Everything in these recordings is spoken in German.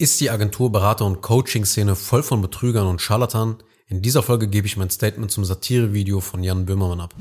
Ist die Agentur, Berater und Coaching-Szene voll von Betrügern und Scharlatanen? In dieser Folge gebe ich mein Statement zum Satire-Video von Jan Böhmermann ab.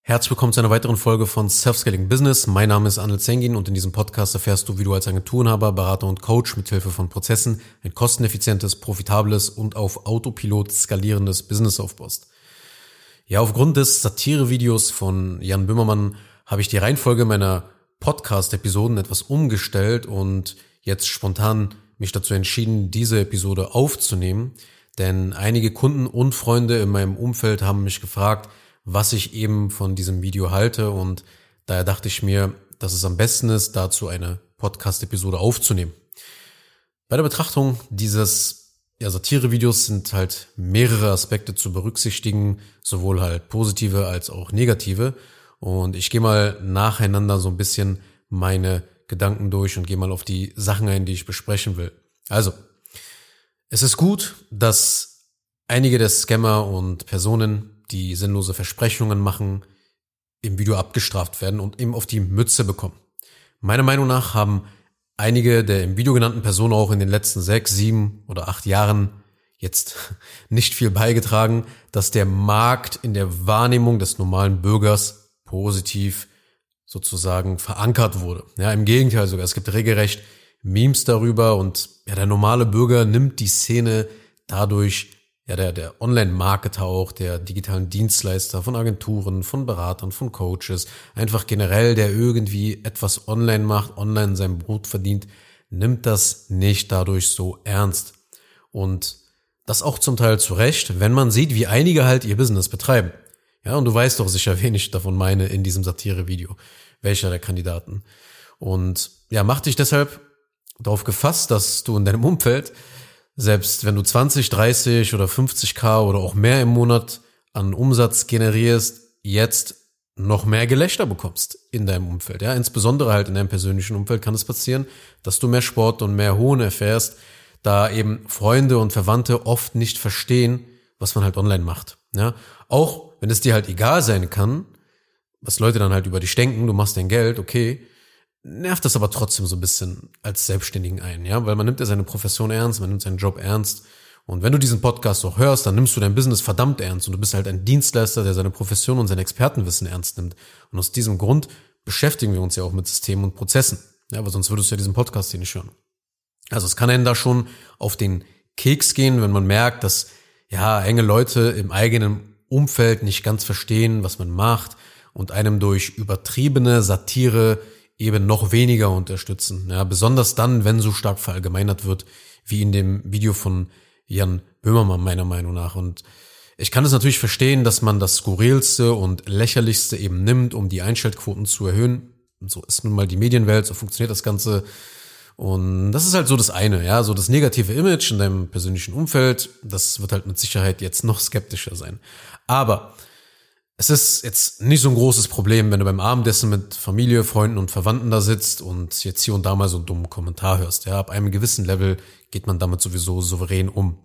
Herzlich willkommen zu einer weiteren Folge von Self-Scaling Business. Mein Name ist Anil Zengin und in diesem Podcast erfährst du, wie du als Agenturenhaber, Berater und Coach mithilfe von Prozessen ein kosteneffizientes, profitables und auf Autopilot skalierendes Business aufbaust. Ja, aufgrund des Satire-Videos von Jan Böhmermann habe ich die Reihenfolge meiner Podcast-Episoden etwas umgestellt und jetzt spontan mich dazu entschieden, diese Episode aufzunehmen, denn einige Kunden und Freunde in meinem Umfeld haben mich gefragt, was ich eben von diesem Video halte und daher dachte ich mir, dass es am besten ist, dazu eine Podcast-Episode aufzunehmen. Bei der Betrachtung dieses ja, Satire-Videos sind halt mehrere Aspekte zu berücksichtigen, sowohl halt positive als auch negative. Und ich gehe mal nacheinander so ein bisschen meine Gedanken durch und gehe mal auf die Sachen ein, die ich besprechen will. Also, es ist gut, dass einige der Scammer und Personen, die sinnlose Versprechungen machen, im Video abgestraft werden und eben auf die Mütze bekommen. Meiner Meinung nach haben einige der im Video genannten Personen auch in den letzten sechs, sieben oder acht Jahren jetzt nicht viel beigetragen, dass der Markt in der Wahrnehmung des normalen Bürgers positiv sozusagen verankert wurde. Ja, im Gegenteil sogar. Es gibt regelrecht Memes darüber und ja, der normale Bürger nimmt die Szene dadurch, ja, der, der Online-Marketer auch, der digitalen Dienstleister von Agenturen, von Beratern, von Coaches, einfach generell, der irgendwie etwas online macht, online sein Brot verdient, nimmt das nicht dadurch so ernst. Und das auch zum Teil zu Recht, wenn man sieht, wie einige halt ihr Business betreiben. Ja, und du weißt doch sicher, wen ich davon meine in diesem Satire-Video welcher der Kandidaten. Und ja, mach dich deshalb darauf gefasst, dass du in deinem Umfeld, selbst wenn du 20, 30 oder 50k oder auch mehr im Monat an Umsatz generierst, jetzt noch mehr Gelächter bekommst in deinem Umfeld. Ja, insbesondere halt in deinem persönlichen Umfeld kann es passieren, dass du mehr Sport und mehr Hohn erfährst, da eben Freunde und Verwandte oft nicht verstehen, was man halt online macht. Ja, auch wenn es dir halt egal sein kann, was Leute dann halt über dich denken, du machst dein Geld, okay, nervt das aber trotzdem so ein bisschen als Selbstständigen ein, ja, weil man nimmt ja seine Profession ernst, man nimmt seinen Job ernst. Und wenn du diesen Podcast auch hörst, dann nimmst du dein Business verdammt ernst und du bist halt ein Dienstleister, der seine Profession und sein Expertenwissen ernst nimmt. Und aus diesem Grund beschäftigen wir uns ja auch mit Systemen und Prozessen. Ja, aber sonst würdest du ja diesen Podcast hier nicht hören. Also es kann einen da schon auf den Keks gehen, wenn man merkt, dass ja enge Leute im eigenen Umfeld nicht ganz verstehen, was man macht, und einem durch übertriebene Satire eben noch weniger unterstützen. Ja, besonders dann, wenn so stark verallgemeinert wird, wie in dem Video von Jan Böhmermann meiner Meinung nach. Und ich kann es natürlich verstehen, dass man das skurrilste und lächerlichste eben nimmt, um die Einschaltquoten zu erhöhen. So ist nun mal die Medienwelt, so funktioniert das Ganze. Und das ist halt so das eine, ja, so das negative Image in deinem persönlichen Umfeld, das wird halt mit Sicherheit jetzt noch skeptischer sein. Aber es ist jetzt nicht so ein großes Problem, wenn du beim Abendessen mit Familie, Freunden und Verwandten da sitzt und jetzt hier und da mal so einen dummen Kommentar hörst. Ja, ab einem gewissen Level geht man damit sowieso souverän um.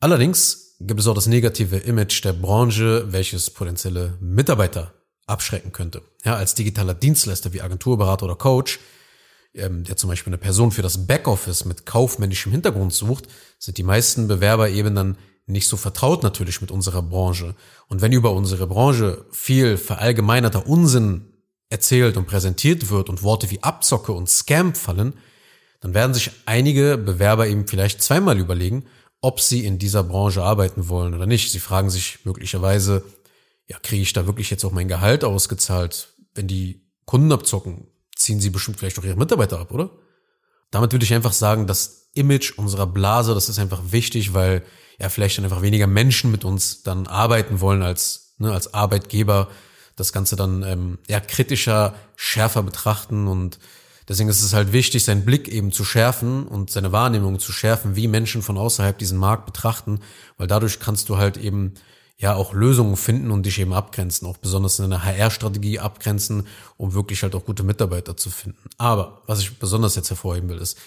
Allerdings gibt es auch das negative Image der Branche, welches potenzielle Mitarbeiter abschrecken könnte. Ja, als digitaler Dienstleister wie Agenturberater oder Coach, ähm, der zum Beispiel eine Person für das Backoffice mit kaufmännischem Hintergrund sucht, sind die meisten Bewerber eben dann nicht so vertraut natürlich mit unserer Branche. Und wenn über unsere Branche viel verallgemeinerter Unsinn erzählt und präsentiert wird und Worte wie Abzocke und Scam fallen, dann werden sich einige Bewerber eben vielleicht zweimal überlegen, ob sie in dieser Branche arbeiten wollen oder nicht. Sie fragen sich möglicherweise, ja, kriege ich da wirklich jetzt auch mein Gehalt ausgezahlt? Wenn die Kunden abzocken, ziehen sie bestimmt vielleicht auch ihre Mitarbeiter ab, oder? Damit würde ich einfach sagen, das Image unserer Blase, das ist einfach wichtig, weil ja vielleicht dann einfach weniger Menschen mit uns dann arbeiten wollen als, ne, als Arbeitgeber, das Ganze dann ähm, eher kritischer, schärfer betrachten und deswegen ist es halt wichtig, seinen Blick eben zu schärfen und seine Wahrnehmung zu schärfen, wie Menschen von außerhalb diesen Markt betrachten, weil dadurch kannst du halt eben ja auch Lösungen finden und dich eben abgrenzen, auch besonders in einer HR-Strategie abgrenzen, um wirklich halt auch gute Mitarbeiter zu finden. Aber was ich besonders jetzt hervorheben will, ist,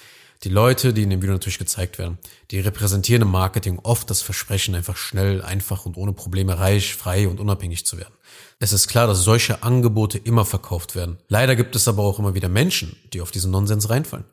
die Leute, die in dem Video natürlich gezeigt werden, die repräsentieren im Marketing oft das Versprechen, einfach schnell, einfach und ohne Probleme reich, frei und unabhängig zu werden. Es ist klar, dass solche Angebote immer verkauft werden. Leider gibt es aber auch immer wieder Menschen, die auf diesen Nonsens reinfallen.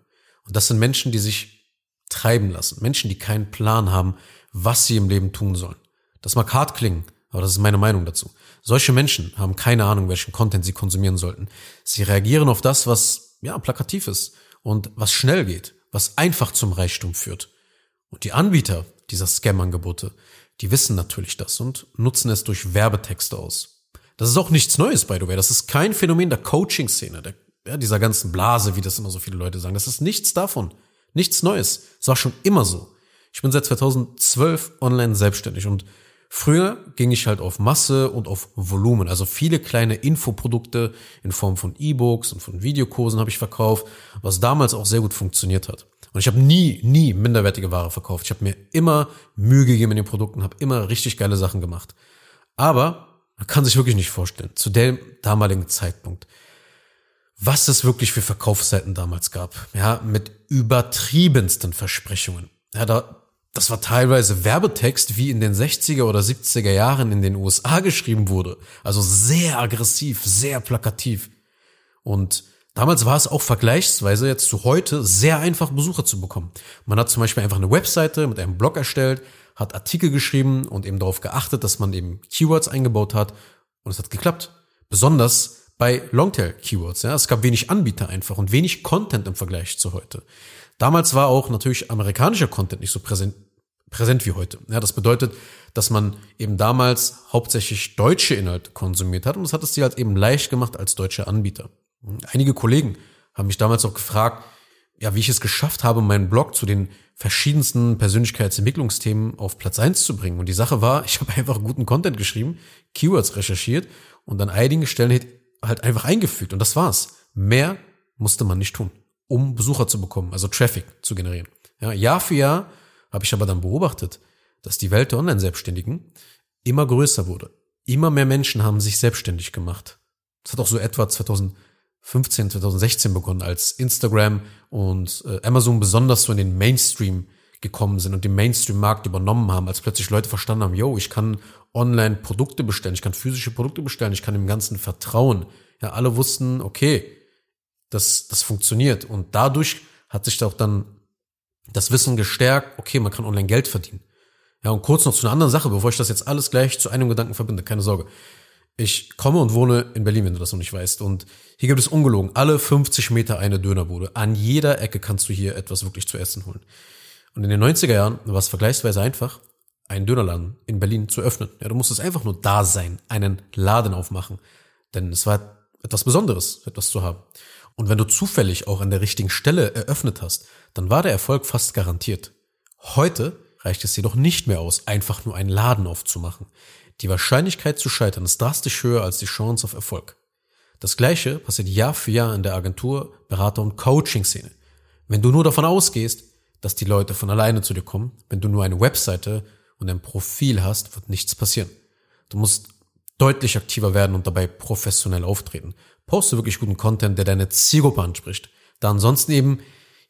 Und das sind Menschen, die sich treiben lassen. Menschen, die keinen Plan haben, was sie im Leben tun sollen. Das mag hart klingen, aber das ist meine Meinung dazu. Solche Menschen haben keine Ahnung, welchen Content sie konsumieren sollten. Sie reagieren auf das, was, ja, plakativ ist und was schnell geht, was einfach zum Reichtum führt. Und die Anbieter dieser Scam-Angebote, die wissen natürlich das und nutzen es durch Werbetexte aus. Das ist auch nichts Neues, by the way. Das ist kein Phänomen der Coaching-Szene, der, ja, dieser ganzen Blase, wie das immer so viele Leute sagen. Das ist nichts davon. Nichts Neues. Das war schon immer so. Ich bin seit 2012 online selbstständig und Früher ging ich halt auf Masse und auf Volumen. Also viele kleine Infoprodukte in Form von E-Books und von Videokursen habe ich verkauft, was damals auch sehr gut funktioniert hat. Und ich habe nie, nie minderwertige Ware verkauft. Ich habe mir immer Mühe gegeben in den Produkten, habe immer richtig geile Sachen gemacht. Aber man kann sich wirklich nicht vorstellen, zu dem damaligen Zeitpunkt, was es wirklich für Verkaufsseiten damals gab. Ja, mit übertriebensten Versprechungen. Ja, da das war teilweise Werbetext, wie in den 60er oder 70er Jahren in den USA geschrieben wurde. Also sehr aggressiv, sehr plakativ. Und damals war es auch vergleichsweise jetzt zu heute sehr einfach, Besucher zu bekommen. Man hat zum Beispiel einfach eine Webseite mit einem Blog erstellt, hat Artikel geschrieben und eben darauf geachtet, dass man eben Keywords eingebaut hat. Und es hat geklappt. Besonders bei Longtail-Keywords. Ja. Es gab wenig Anbieter einfach und wenig Content im Vergleich zu heute. Damals war auch natürlich amerikanischer Content nicht so präsent, präsent wie heute. Ja, das bedeutet, dass man eben damals hauptsächlich deutsche Inhalte konsumiert hat und das hat es dir halt eben leicht gemacht als deutscher Anbieter. Einige Kollegen haben mich damals auch gefragt, ja, wie ich es geschafft habe, meinen Blog zu den verschiedensten Persönlichkeitsentwicklungsthemen auf Platz eins zu bringen. Und die Sache war, ich habe einfach guten Content geschrieben, Keywords recherchiert und an einigen Stellen halt einfach eingefügt. Und das war's. Mehr musste man nicht tun um Besucher zu bekommen, also Traffic zu generieren. Ja, Jahr für Jahr habe ich aber dann beobachtet, dass die Welt der Online-Selbstständigen immer größer wurde. Immer mehr Menschen haben sich selbstständig gemacht. Das hat auch so etwa 2015, 2016 begonnen, als Instagram und äh, Amazon besonders so in den Mainstream gekommen sind und den Mainstream-Markt übernommen haben, als plötzlich Leute verstanden haben, yo, ich kann online Produkte bestellen, ich kann physische Produkte bestellen, ich kann dem Ganzen vertrauen. Ja, alle wussten, okay, das, das funktioniert. Und dadurch hat sich da auch dann das Wissen gestärkt, okay, man kann online Geld verdienen. Ja, und kurz noch zu einer anderen Sache, bevor ich das jetzt alles gleich zu einem Gedanken verbinde, keine Sorge. Ich komme und wohne in Berlin, wenn du das noch nicht weißt. Und hier gibt es ungelogen alle 50 Meter eine Dönerbude. An jeder Ecke kannst du hier etwas wirklich zu essen holen. Und in den 90er Jahren war es vergleichsweise einfach, einen Dönerladen in Berlin zu öffnen. Ja, du musstest einfach nur da sein, einen Laden aufmachen. Denn es war etwas Besonderes, etwas zu haben. Und wenn du zufällig auch an der richtigen Stelle eröffnet hast, dann war der Erfolg fast garantiert. Heute reicht es jedoch nicht mehr aus, einfach nur einen Laden aufzumachen. Die Wahrscheinlichkeit zu scheitern ist drastisch höher als die Chance auf Erfolg. Das gleiche passiert Jahr für Jahr in der Agentur, Berater und Coaching-Szene. Wenn du nur davon ausgehst, dass die Leute von alleine zu dir kommen, wenn du nur eine Webseite und ein Profil hast, wird nichts passieren. Du musst deutlich aktiver werden und dabei professionell auftreten. Poste wirklich guten Content, der deine Zielgruppe anspricht. Da ansonsten eben,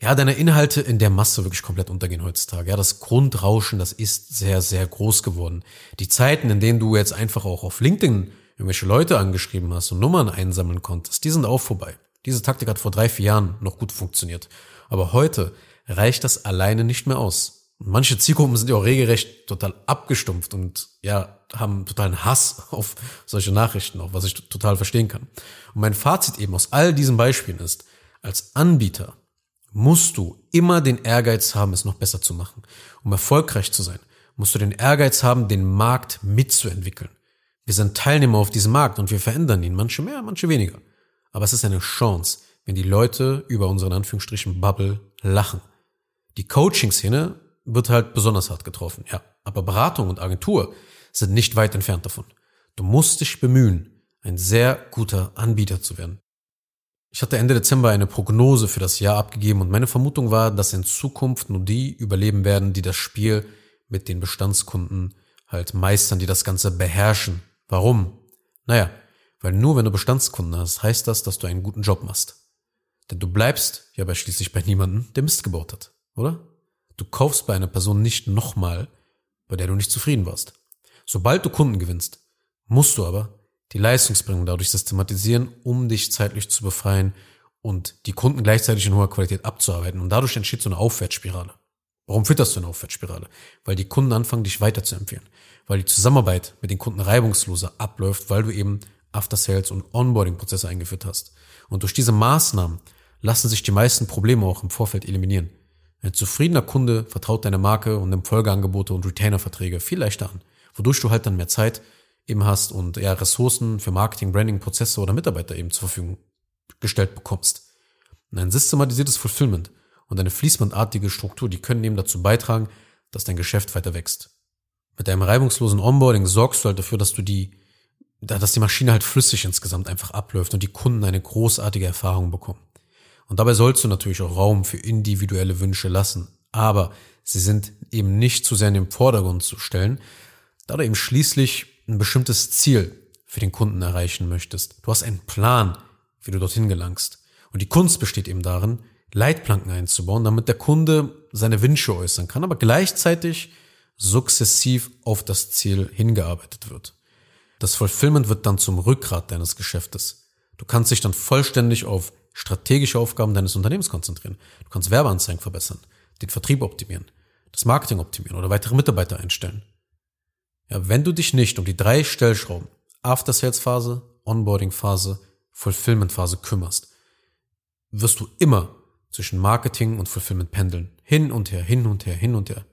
ja, deine Inhalte in der Masse wirklich komplett untergehen heutzutage. Ja, das Grundrauschen, das ist sehr, sehr groß geworden. Die Zeiten, in denen du jetzt einfach auch auf LinkedIn irgendwelche Leute angeschrieben hast und Nummern einsammeln konntest, die sind auch vorbei. Diese Taktik hat vor drei, vier Jahren noch gut funktioniert. Aber heute reicht das alleine nicht mehr aus. Manche Zielgruppen sind ja auch regelrecht total abgestumpft und ja, haben totalen Hass auf solche Nachrichten, auch was ich total verstehen kann. Und mein Fazit eben aus all diesen Beispielen ist, als Anbieter musst du immer den Ehrgeiz haben, es noch besser zu machen. Um erfolgreich zu sein, musst du den Ehrgeiz haben, den Markt mitzuentwickeln. Wir sind Teilnehmer auf diesem Markt und wir verändern ihn, manche mehr, manche weniger. Aber es ist eine Chance, wenn die Leute über unseren Anführungsstrichen Bubble lachen. Die Coaching-Szene wird halt besonders hart getroffen, ja. Aber Beratung und Agentur sind nicht weit entfernt davon. Du musst dich bemühen, ein sehr guter Anbieter zu werden. Ich hatte Ende Dezember eine Prognose für das Jahr abgegeben und meine Vermutung war, dass in Zukunft nur die überleben werden, die das Spiel mit den Bestandskunden halt meistern, die das Ganze beherrschen. Warum? Naja, weil nur wenn du Bestandskunden hast, heißt das, dass du einen guten Job machst. Denn du bleibst ja bei schließlich bei niemandem, der Mist gebaut hat, oder? Du kaufst bei einer Person nicht nochmal, bei der du nicht zufrieden warst. Sobald du Kunden gewinnst, musst du aber die Leistungsbringung dadurch systematisieren, um dich zeitlich zu befreien und die Kunden gleichzeitig in hoher Qualität abzuarbeiten. Und dadurch entsteht so eine Aufwärtsspirale. Warum fütterst du eine Aufwärtsspirale? Weil die Kunden anfangen, dich weiterzuempfehlen. Weil die Zusammenarbeit mit den Kunden reibungsloser abläuft, weil du eben After-Sales und Onboarding-Prozesse eingeführt hast. Und durch diese Maßnahmen lassen sich die meisten Probleme auch im Vorfeld eliminieren. Ein zufriedener Kunde vertraut deine Marke und nimmt Folgeangebote und Retainer-Verträge viel leichter an, wodurch du halt dann mehr Zeit eben hast und eher Ressourcen für Marketing, Branding, Prozesse oder Mitarbeiter eben zur Verfügung gestellt bekommst. Und ein systematisiertes Fulfillment und eine fließbandartige Struktur, die können eben dazu beitragen, dass dein Geschäft weiter wächst. Mit deinem reibungslosen Onboarding sorgst du halt dafür, dass du die, dass die Maschine halt flüssig insgesamt einfach abläuft und die Kunden eine großartige Erfahrung bekommen. Und dabei sollst du natürlich auch Raum für individuelle Wünsche lassen. Aber sie sind eben nicht zu sehr in den Vordergrund zu stellen, da du eben schließlich ein bestimmtes Ziel für den Kunden erreichen möchtest. Du hast einen Plan, wie du dorthin gelangst. Und die Kunst besteht eben darin, Leitplanken einzubauen, damit der Kunde seine Wünsche äußern kann, aber gleichzeitig sukzessiv auf das Ziel hingearbeitet wird. Das Fulfillment wird dann zum Rückgrat deines Geschäftes. Du kannst dich dann vollständig auf strategische Aufgaben deines Unternehmens konzentrieren. Du kannst Werbeanzeigen verbessern, den Vertrieb optimieren, das Marketing optimieren oder weitere Mitarbeiter einstellen. Ja, wenn du dich nicht um die drei Stellschrauben After Sales Phase, Onboarding Phase, Fulfillment Phase kümmerst, wirst du immer zwischen Marketing und Fulfillment pendeln. Hin und her, hin und her, hin und her.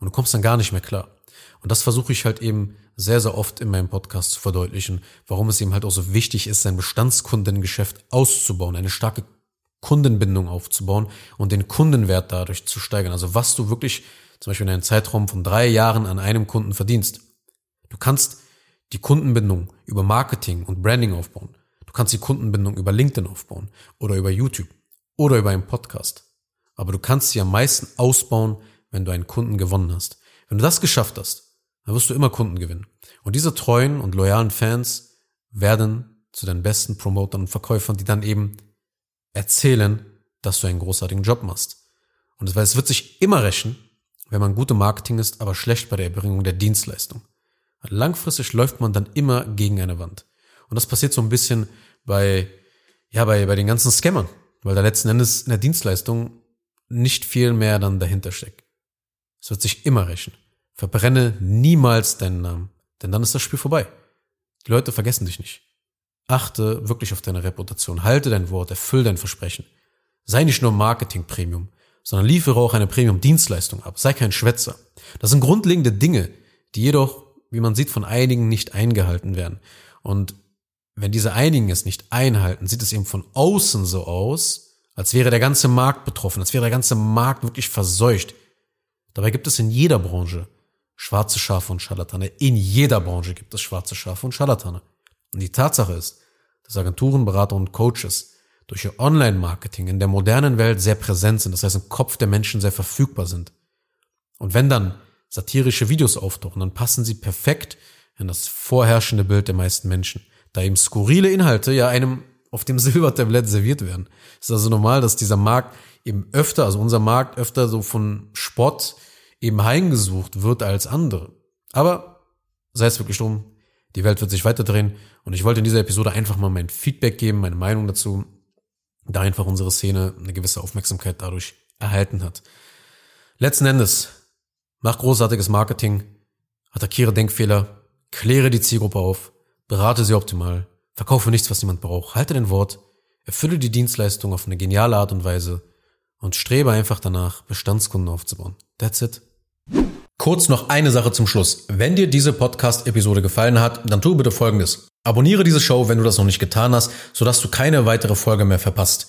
Und du kommst dann gar nicht mehr klar. Und das versuche ich halt eben sehr, sehr oft in meinem Podcast zu verdeutlichen, warum es eben halt auch so wichtig ist, sein Bestandskundengeschäft auszubauen, eine starke Kundenbindung aufzubauen und den Kundenwert dadurch zu steigern. Also was du wirklich zum Beispiel in einem Zeitraum von drei Jahren an einem Kunden verdienst. Du kannst die Kundenbindung über Marketing und Branding aufbauen. Du kannst die Kundenbindung über LinkedIn aufbauen oder über YouTube oder über einen Podcast. Aber du kannst sie am meisten ausbauen, wenn du einen Kunden gewonnen hast. Wenn du das geschafft hast, dann wirst du immer Kunden gewinnen. Und diese treuen und loyalen Fans werden zu den besten Promotern und Verkäufern, die dann eben erzählen, dass du einen großartigen Job machst. Und es wird sich immer rächen, wenn man gute Marketing ist, aber schlecht bei der Erbringung der Dienstleistung. Langfristig läuft man dann immer gegen eine Wand. Und das passiert so ein bisschen bei, ja, bei, bei den ganzen Scammern, weil da letzten Endes in der Dienstleistung nicht viel mehr dann dahinter steckt. Es wird sich immer rächen. Verbrenne niemals deinen Namen, denn dann ist das Spiel vorbei. Die Leute vergessen dich nicht. Achte wirklich auf deine Reputation, halte dein Wort, erfüll dein Versprechen. Sei nicht nur Marketing-Premium, sondern liefere auch eine Premium-Dienstleistung ab. Sei kein Schwätzer. Das sind grundlegende Dinge, die jedoch, wie man sieht, von einigen nicht eingehalten werden. Und wenn diese einigen es nicht einhalten, sieht es eben von außen so aus, als wäre der ganze Markt betroffen, als wäre der ganze Markt wirklich verseucht. Dabei gibt es in jeder Branche schwarze Schafe und Scharlatane. In jeder Branche gibt es schwarze Schafe und Scharlatane. Und die Tatsache ist, dass Agenturen, Berater und Coaches durch ihr Online-Marketing in der modernen Welt sehr präsent sind, das heißt im Kopf der Menschen sehr verfügbar sind. Und wenn dann satirische Videos auftauchen, dann passen sie perfekt in das vorherrschende Bild der meisten Menschen, da eben skurrile Inhalte ja einem auf dem Silbertablett serviert werden. Es ist also normal, dass dieser Markt eben öfter, also unser Markt öfter so von Spott eben heimgesucht wird als andere. Aber sei es wirklich drum, die Welt wird sich weiterdrehen und ich wollte in dieser Episode einfach mal mein Feedback geben, meine Meinung dazu, da einfach unsere Szene eine gewisse Aufmerksamkeit dadurch erhalten hat. Letzten Endes, mach großartiges Marketing, attackiere Denkfehler, kläre die Zielgruppe auf, berate sie optimal, verkaufe nichts, was niemand braucht, halte dein Wort, erfülle die Dienstleistung auf eine geniale Art und Weise und strebe einfach danach, Bestandskunden aufzubauen. That's it. Kurz noch eine Sache zum Schluss. Wenn dir diese Podcast-Episode gefallen hat, dann tu bitte Folgendes. Abonniere diese Show, wenn du das noch nicht getan hast, sodass du keine weitere Folge mehr verpasst.